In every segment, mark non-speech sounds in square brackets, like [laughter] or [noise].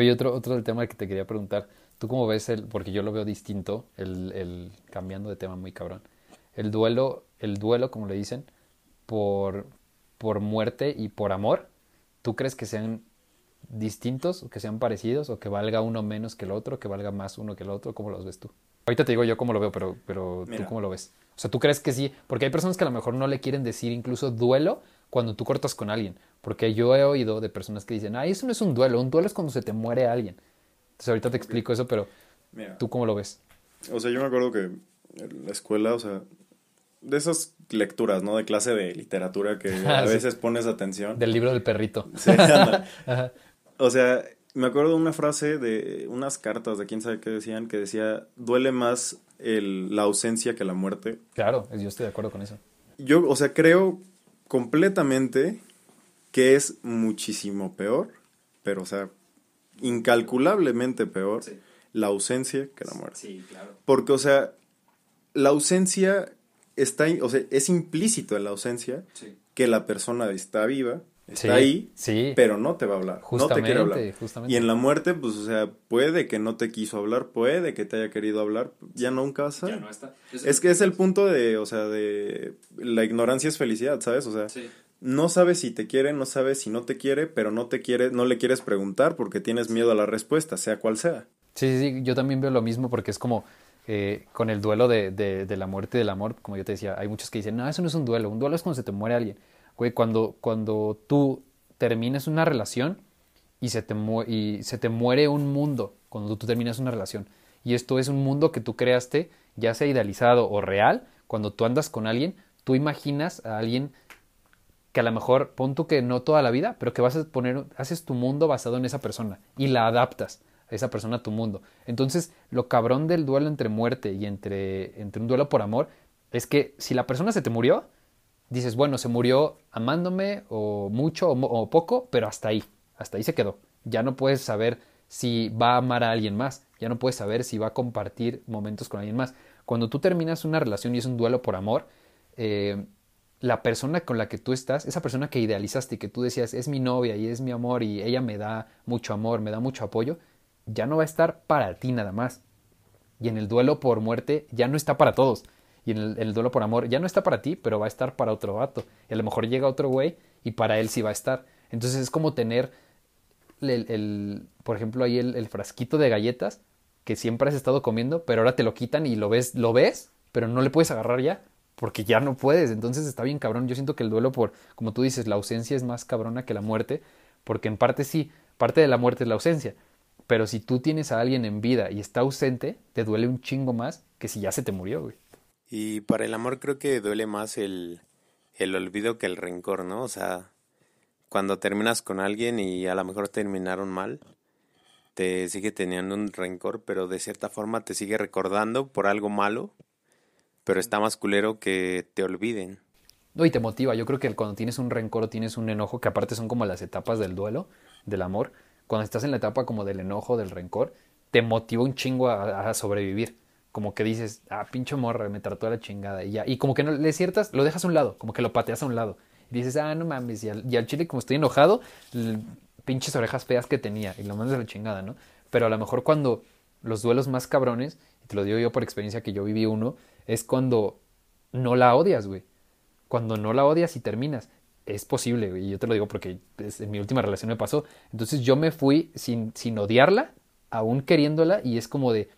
Oye, otro, otro del tema que te quería preguntar. ¿Tú cómo ves el, porque yo lo veo distinto, el, el cambiando de tema muy cabrón, el duelo, el duelo, como le dicen, por, por muerte y por amor, ¿tú crees que sean distintos, o que sean parecidos, o que valga uno menos que el otro, que valga más uno que el otro? ¿Cómo los ves tú? Ahorita te digo yo cómo lo veo, pero, pero tú cómo lo ves. O sea, ¿tú crees que sí? Porque hay personas que a lo mejor no le quieren decir incluso duelo cuando tú cortas con alguien. Porque yo he oído de personas que dicen, ay, eso no es un duelo, un duelo es cuando se te muere alguien. Entonces ahorita te explico eso, pero ¿tú cómo lo ves? O sea, yo me acuerdo que en la escuela, o sea, de esas lecturas, ¿no? De clase de literatura que [laughs] a veces pones atención. Del libro del perrito. Sí, [laughs] O sea, me acuerdo de una frase de unas cartas de quién sabe qué decían, que decía, duele más el, la ausencia que la muerte. Claro, yo estoy de acuerdo con eso. Yo, o sea, creo completamente que es muchísimo peor, pero, o sea, incalculablemente peor la ausencia que la muerte. Sí, claro. Porque, o sea, la ausencia está, o sea, es implícito en la ausencia que la persona está viva, está ahí, pero no te va a hablar, no te quiere hablar. Y en la muerte, pues, o sea, puede que no te quiso hablar, puede que te haya querido hablar, ya nunca vas a Ya no está. Es, que es el punto de, o sea, de la ignorancia es felicidad, ¿sabes? O sea, no sabes si te quiere, no sabes si no te quiere, pero no te quiere, no le quieres preguntar porque tienes miedo a la respuesta, sea cual sea. Sí, sí, yo también veo lo mismo porque es como eh, con el duelo de, de, de, la muerte y del amor, como yo te decía, hay muchos que dicen, no, eso no es un duelo, un duelo es cuando se te muere alguien. Cuando, cuando tú terminas una relación y se, te y se te muere un mundo, cuando tú terminas una relación. Y esto es un mundo que tú creaste, ya sea idealizado o real, cuando tú andas con alguien, tú imaginas a alguien que a lo mejor, pon tú que no toda la vida, pero que vas a poner, haces tu mundo basado en esa persona y la adaptas a esa persona a tu mundo. Entonces, lo cabrón del duelo entre muerte y entre, entre un duelo por amor es que si la persona se te murió, dices, bueno, se murió amándome o mucho o, poco, pero hasta ahí, hasta ahí se quedó. Ya no puedes saber si va a amar a alguien más, ya no puedes saber si va a compartir momentos con alguien más. Cuando tú terminas una relación y es un duelo por amor, eh, la persona con la que tú estás, esa persona que idealizaste y que tú decías es mi novia y es mi amor y ella me da mucho amor, me da mucho apoyo, ya no va a estar para ti nada más. Y en el duelo por muerte ya no está para todos. Y en el, duelo por amor ya no está para ti, pero va a estar para otro vato. Y a lo mejor llega otro güey y para él sí va a estar. Entonces es como tener, el, por ejemplo, ahí el, frasquito de galletas que siempre has estado comiendo, pero ahora te lo quitan y lo ves, lo ves, pero no le puedes agarrar ya porque ya no puedes. Entonces está bien cabrón. Yo siento que el duelo por, como tú dices, la ausencia es más cabrona que la muerte, porque en parte sí, parte de la muerte es la ausencia. Pero si tú tienes a alguien en vida y está ausente, te duele un chingo más que si ya se te murió, güey. Y para el amor creo que duele más el, el olvido que el rencor, ¿no? O sea, cuando terminas con alguien y a lo mejor terminaron mal, te sigue teniendo un rencor, pero de cierta forma te sigue recordando por algo malo pero está más culero que te olviden. No, y te motiva. Yo creo que cuando tienes un rencor o tienes un enojo, que aparte son como las etapas del duelo, del amor, cuando estás en la etapa como del enojo, del rencor, te motiva un chingo a, sobrevivir. Como que dices, ah, pincho morra, me trató a la chingada. Y ya. Y como que no le ciertas, lo dejas a un lado, como que lo pateas a un lado. Y dices, ah, no mames. Y al, chile, como estoy enojado, pinches orejas feas que tenía. Y lo mandas a la chingada, ¿no? Pero a lo mejor cuando los duelos más cabrones, y te lo digo yo por experiencia que yo viví uno, es cuando no la odias, güey. Cuando no la odias y terminas. Es posible, güey. Y yo te lo digo porque en mi última relación me pasó. Entonces yo me fui sin, sin odiarla, aún queriéndola, y es como de,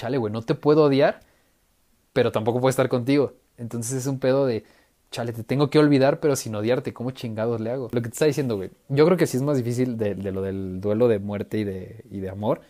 chale, güey, no te puedo odiar, pero tampoco puedo estar contigo. Entonces es un pedo de, chale, te tengo que olvidar, pero sin odiarte, ¿cómo chingados le hago? Lo que te está diciendo, güey. Yo creo que sí es más difícil de, lo del duelo de muerte y de, y de amor.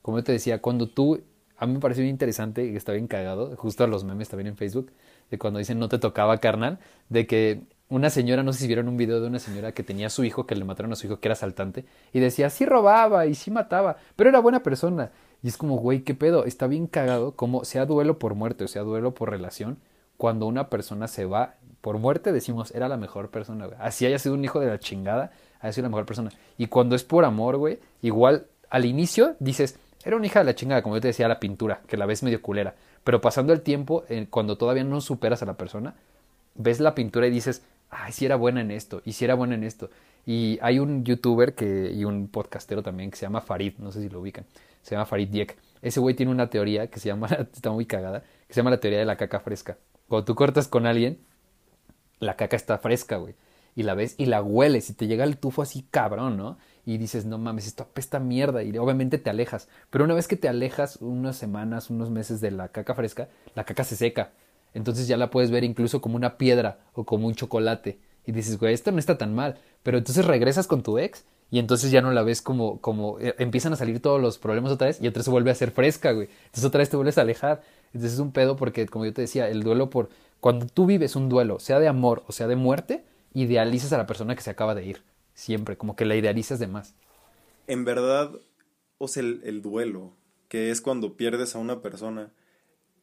Como yo te decía, cuando tú a mí me pareció interesante y está bien cagado, justo a los memes también en Facebook, de cuando dicen no te tocaba carnal, de que una señora, no sé si vieron un video de una señora que tenía a su hijo, que le mataron a su hijo, que era asaltante, y decía, sí robaba y sí mataba, pero era buena persona. Y es como, güey, ¿qué pedo? Está bien cagado como sea duelo por muerte o sea duelo por relación, cuando una persona se va por muerte, decimos, era la mejor persona, güey. Así haya sido un hijo de la chingada, haya sido la mejor persona. Y cuando es por amor, güey, igual al inicio dices, era una hija de la chingada, como yo te decía, la pintura, que la ves medio culera. Pero pasando el tiempo, cuando todavía no superas a la persona, ves la pintura y dices, ay, si era buena en esto, y si era buena en esto. Y hay un youtuber que, y un podcastero también que se llama Farid, no sé si lo ubican, se llama Farid Diek. Ese güey tiene una teoría que se llama, [laughs] está muy cagada, que se llama la teoría de la caca fresca. Cuando tú cortas con alguien, la caca está fresca, güey. Y la ves y la hueles y te llega el tufo así cabrón, ¿no? Y dices, no mames, esto apesta mierda. Y obviamente te alejas. Pero una vez que te alejas unas semanas, unos meses de la caca fresca, la caca se seca. Entonces ya la puedes ver incluso como una piedra o como un chocolate. Y dices, güey, esto no está tan mal. Pero entonces regresas con tu ex y entonces ya no la ves como, como eh, empiezan a salir todos los problemas otra vez y otra vez se vuelve a ser fresca, güey. Entonces otra vez te vuelves a alejar. Entonces es un pedo porque, como yo te decía, el duelo por... Cuando tú vives un duelo, sea de amor o sea de muerte, idealizas a la persona que se acaba de ir. Siempre, como que la idealizas de más. En verdad, o sea, el, el duelo, que es cuando pierdes a una persona,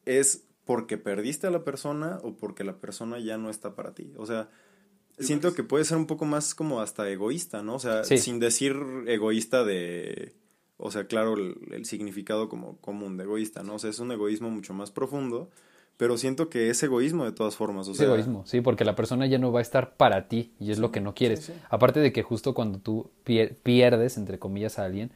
es porque perdiste a la persona o porque la persona ya no está para ti. O sea, siento que puede ser un poco más como hasta egoísta, ¿no? O sea, sin decir egoísta de... O sea, claro, el, significado como común de egoísta, ¿no? O sea, es un egoísmo mucho más profundo, pero siento que es egoísmo de todas formas. O es egoísmo, sí, porque la persona ya no va a estar para ti y es lo que no quieres. Aparte de que justo cuando tú pierdes, entre comillas, a alguien,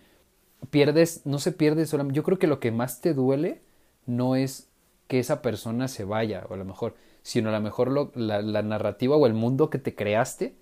pierdes, no se pierde solamente. Yo creo que lo que más te duele no es que esa persona se vaya, o a lo mejor, sino a lo mejor lo, la, narrativa o el mundo que te creaste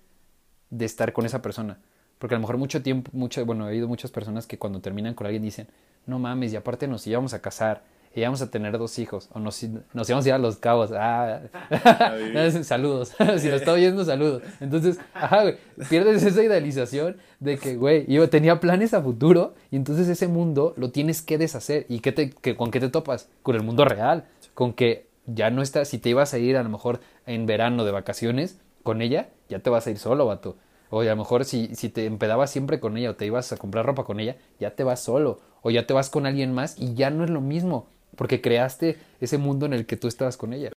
de estar con esa persona. Porque a lo mejor mucho tiempo, mucho, bueno, he oído muchas personas que cuando terminan con alguien dicen, no mames, y aparte nos íbamos a casar, y íbamos a tener dos hijos, o nos, nos íbamos a ir a los cabos. Ah, [laughs] saludos. [laughs] si lo está oyendo, saludos. Entonces, ajá, güey, pierdes esa idealización de que, güey, yo tenía planes a futuro, y entonces ese mundo lo tienes que deshacer. ¿Y qué te, que, con qué te topas? Con el mundo real. Con que ya no estás, si te ibas a ir a lo mejor en verano de vacaciones con ella, ya te vas a ir solo, vato. O a lo mejor si, si te empedabas siempre con ella o te ibas a comprar ropa con ella, ya te vas solo. O ya te vas con alguien más y ya no es lo mismo porque creaste ese mundo en el que tú estabas con ella.